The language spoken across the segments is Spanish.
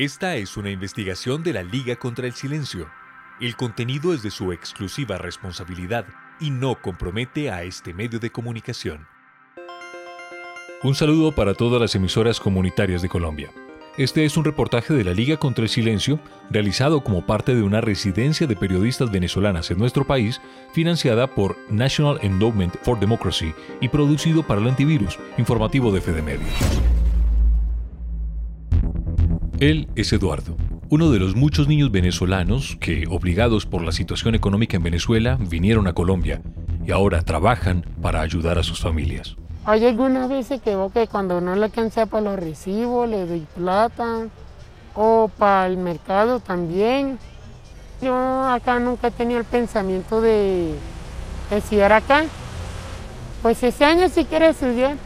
Esta es una investigación de la Liga contra el Silencio. El contenido es de su exclusiva responsabilidad y no compromete a este medio de comunicación. Un saludo para todas las emisoras comunitarias de Colombia. Este es un reportaje de la Liga contra el Silencio, realizado como parte de una residencia de periodistas venezolanas en nuestro país, financiada por National Endowment for Democracy y producido para el antivirus, informativo de Fede Medios. Él es Eduardo, uno de los muchos niños venezolanos que, obligados por la situación económica en Venezuela, vinieron a Colombia y ahora trabajan para ayudar a sus familias. Hay algunas veces que que cuando no le alcanza para los recibos, le doy plata, o para el mercado también. Yo acá nunca he tenido el pensamiento de estudiar acá. Pues ese año sí quiero estudiar.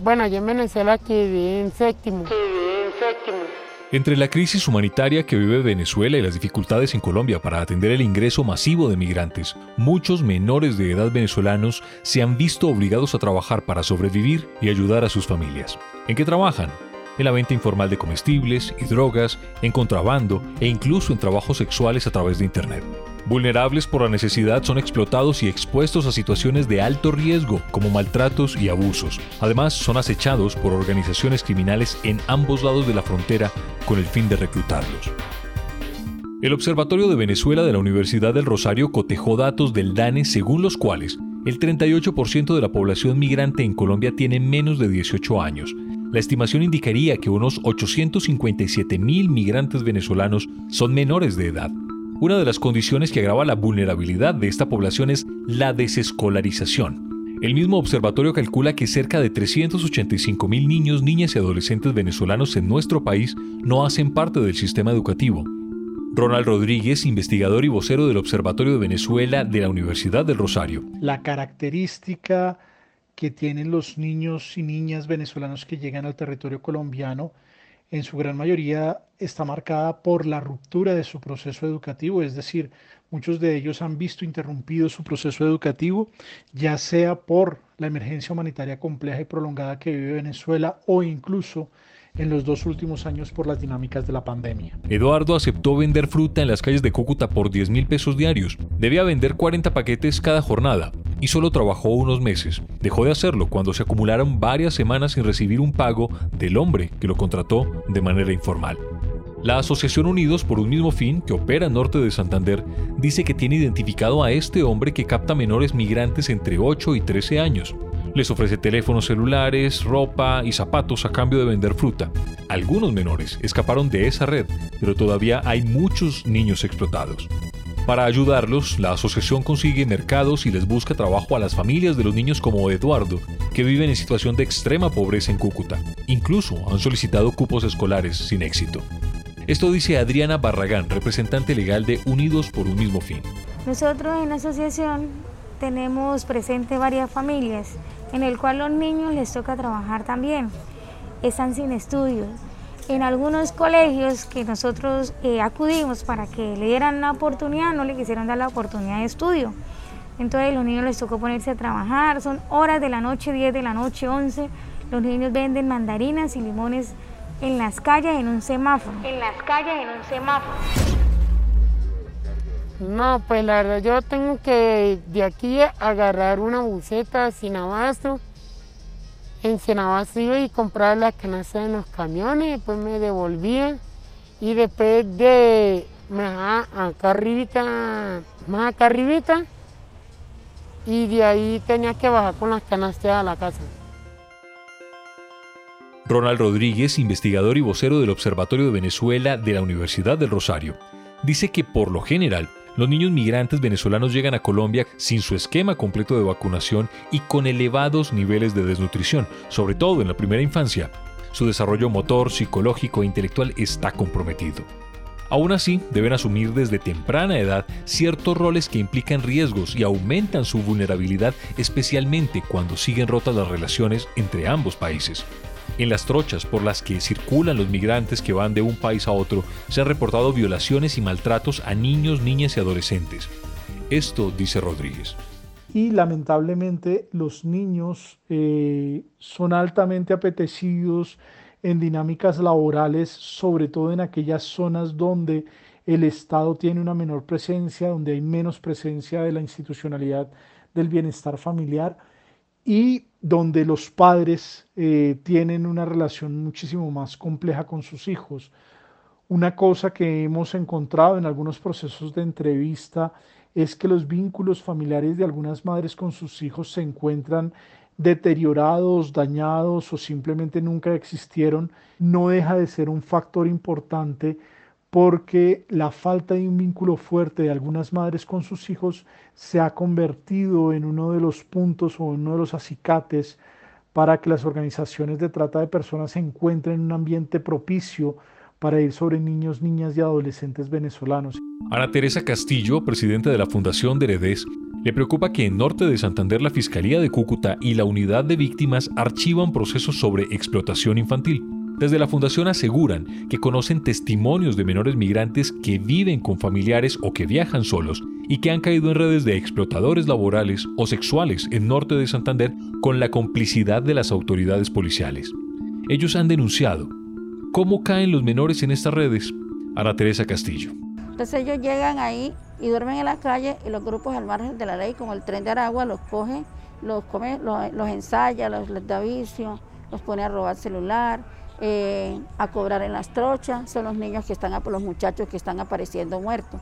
Bueno, yo en Venezuela quedé en séptimo. Quedé en séptimo. Entre la crisis humanitaria que vive Venezuela y las dificultades en Colombia para atender el ingreso masivo de migrantes, muchos menores de edad venezolanos se han visto obligados a trabajar para sobrevivir y ayudar a sus familias. ¿En qué trabajan? En la venta informal de comestibles y drogas, en contrabando e incluso en trabajos sexuales a través de Internet. Vulnerables por la necesidad son explotados y expuestos a situaciones de alto riesgo como maltratos y abusos. Además, son acechados por organizaciones criminales en ambos lados de la frontera con el fin de reclutarlos. El Observatorio de Venezuela de la Universidad del Rosario cotejó datos del DANE según los cuales el 38% de la población migrante en Colombia tiene menos de 18 años. La estimación indicaría que unos 857 mil migrantes venezolanos son menores de edad. Una de las condiciones que agrava la vulnerabilidad de esta población es la desescolarización. El mismo observatorio calcula que cerca de 385 mil niños, niñas y adolescentes venezolanos en nuestro país no hacen parte del sistema educativo. Ronald Rodríguez, investigador y vocero del Observatorio de Venezuela de la Universidad del Rosario. La característica que tienen los niños y niñas venezolanos que llegan al territorio colombiano en su gran mayoría está marcada por la ruptura de su proceso educativo, es decir, muchos de ellos han visto interrumpido su proceso educativo, ya sea por la emergencia humanitaria compleja y prolongada que vive Venezuela o incluso en los dos últimos años por las dinámicas de la pandemia. Eduardo aceptó vender fruta en las calles de Cúcuta por 10 mil pesos diarios. Debía vender 40 paquetes cada jornada y solo trabajó unos meses. Dejó de hacerlo cuando se acumularon varias semanas sin recibir un pago del hombre que lo contrató de manera informal. La Asociación Unidos por un mismo fin, que opera en norte de Santander, dice que tiene identificado a este hombre que capta menores migrantes entre 8 y 13 años. Les ofrece teléfonos celulares, ropa y zapatos a cambio de vender fruta. Algunos menores escaparon de esa red, pero todavía hay muchos niños explotados. Para ayudarlos, la asociación consigue mercados y les busca trabajo a las familias de los niños como Eduardo, que viven en situación de extrema pobreza en Cúcuta. Incluso han solicitado cupos escolares sin éxito. Esto dice Adriana Barragán, representante legal de Unidos por un mismo fin. Nosotros en la asociación tenemos presente varias familias en el cual los niños les toca trabajar también. Están sin estudios. En algunos colegios que nosotros eh, acudimos para que le dieran la oportunidad, no le quisieron dar la oportunidad de estudio. Entonces los niños les tocó ponerse a trabajar, son horas de la noche, 10 de la noche, 11. Los niños venden mandarinas y limones en las calles en un semáforo. En las calles en un semáforo. No, pues la verdad yo tengo que de aquí agarrar una buceta sin abasto. En Abasto iba y comprar las canastas en los camiones, después me devolvía y después de más acá arribita, más acá arribita, y de ahí tenía que bajar con las canastas a la casa. Ronald Rodríguez, investigador y vocero del Observatorio de Venezuela de la Universidad del Rosario, dice que por lo general los niños migrantes venezolanos llegan a Colombia sin su esquema completo de vacunación y con elevados niveles de desnutrición, sobre todo en la primera infancia. Su desarrollo motor, psicológico e intelectual está comprometido. Aún así, deben asumir desde temprana edad ciertos roles que implican riesgos y aumentan su vulnerabilidad, especialmente cuando siguen rotas las relaciones entre ambos países. En las trochas por las que circulan los migrantes que van de un país a otro, se han reportado violaciones y maltratos a niños, niñas y adolescentes. Esto dice Rodríguez. Y lamentablemente los niños eh, son altamente apetecidos, en dinámicas laborales, sobre todo en aquellas zonas donde el Estado tiene una menor presencia, donde hay menos presencia de la institucionalidad del bienestar familiar y donde los padres eh, tienen una relación muchísimo más compleja con sus hijos. Una cosa que hemos encontrado en algunos procesos de entrevista es que los vínculos familiares de algunas madres con sus hijos se encuentran deteriorados, dañados o simplemente nunca existieron, no deja de ser un factor importante porque la falta de un vínculo fuerte de algunas madres con sus hijos se ha convertido en uno de los puntos o uno de los acicates para que las organizaciones de trata de personas se encuentren en un ambiente propicio para ir sobre niños, niñas y adolescentes venezolanos. Ana Teresa Castillo, presidenta de la Fundación de Heredes, le preocupa que en Norte de Santander la Fiscalía de Cúcuta y la Unidad de Víctimas archivan procesos sobre explotación infantil. Desde la Fundación aseguran que conocen testimonios de menores migrantes que viven con familiares o que viajan solos y que han caído en redes de explotadores laborales o sexuales en Norte de Santander con la complicidad de las autoridades policiales. Ellos han denunciado ¿Cómo caen los menores en estas redes? Ana Teresa Castillo. Entonces ellos llegan ahí y duermen en la calle y los grupos al margen de la ley, como el tren de Aragua, los coge, los come, los, ensaya, los les da vicio, los pone a robar celular, eh, a cobrar en las trochas. Son los niños que están, los muchachos que están apareciendo muertos,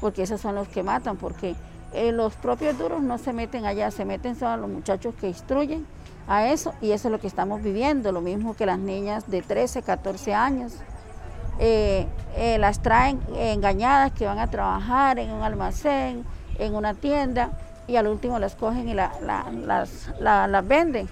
porque esos son los que matan, porque eh, los propios duros no se meten allá, se meten solo los muchachos que instruyen a eso y eso es lo que estamos viviendo, lo mismo que las niñas de 13, 14 años. Eh, las traen engañadas que van a trabajar en un almacén, en una tienda y al último las cogen y las, las venden,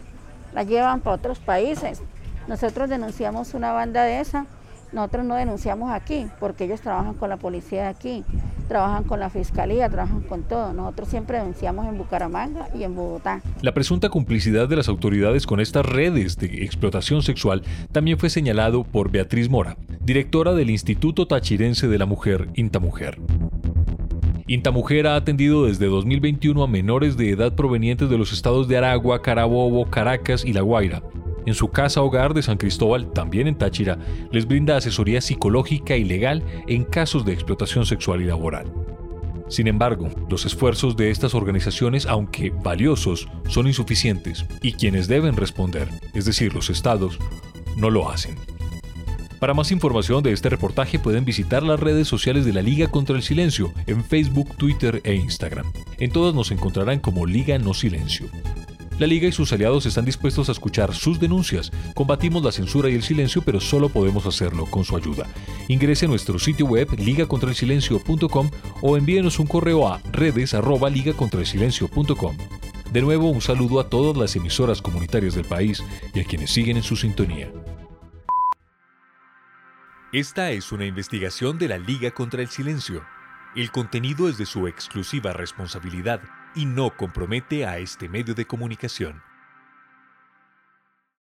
las llevan para otros países. Nosotros denunciamos una banda de esa, nosotros no denunciamos aquí porque ellos trabajan con la policía de aquí trabajan con la fiscalía, trabajan con todo. Nosotros siempre denunciamos en Bucaramanga y en Bogotá. La presunta complicidad de las autoridades con estas redes de explotación sexual también fue señalado por Beatriz Mora, directora del Instituto Tachirense de la Mujer, Intamujer. Intamujer ha atendido desde 2021 a menores de edad provenientes de los estados de Aragua, Carabobo, Caracas y La Guaira, en su casa hogar de San Cristóbal, también en Táchira, les brinda asesoría psicológica y legal en casos de explotación sexual y laboral. Sin embargo, los esfuerzos de estas organizaciones, aunque valiosos, son insuficientes y quienes deben responder, es decir, los estados, no lo hacen. Para más información de este reportaje pueden visitar las redes sociales de la Liga contra el Silencio en Facebook, Twitter e Instagram. En todas nos encontrarán como Liga No Silencio. La Liga y sus aliados están dispuestos a escuchar sus denuncias. Combatimos la censura y el silencio, pero solo podemos hacerlo con su ayuda. Ingrese a nuestro sitio web ligacontraelsilencio.com o envíenos un correo a redes@ligacontraelsilencio.com. De nuevo, un saludo a todas las emisoras comunitarias del país y a quienes siguen en su sintonía. Esta es una investigación de la Liga contra el Silencio. El contenido es de su exclusiva responsabilidad y no compromete a este medio de comunicación.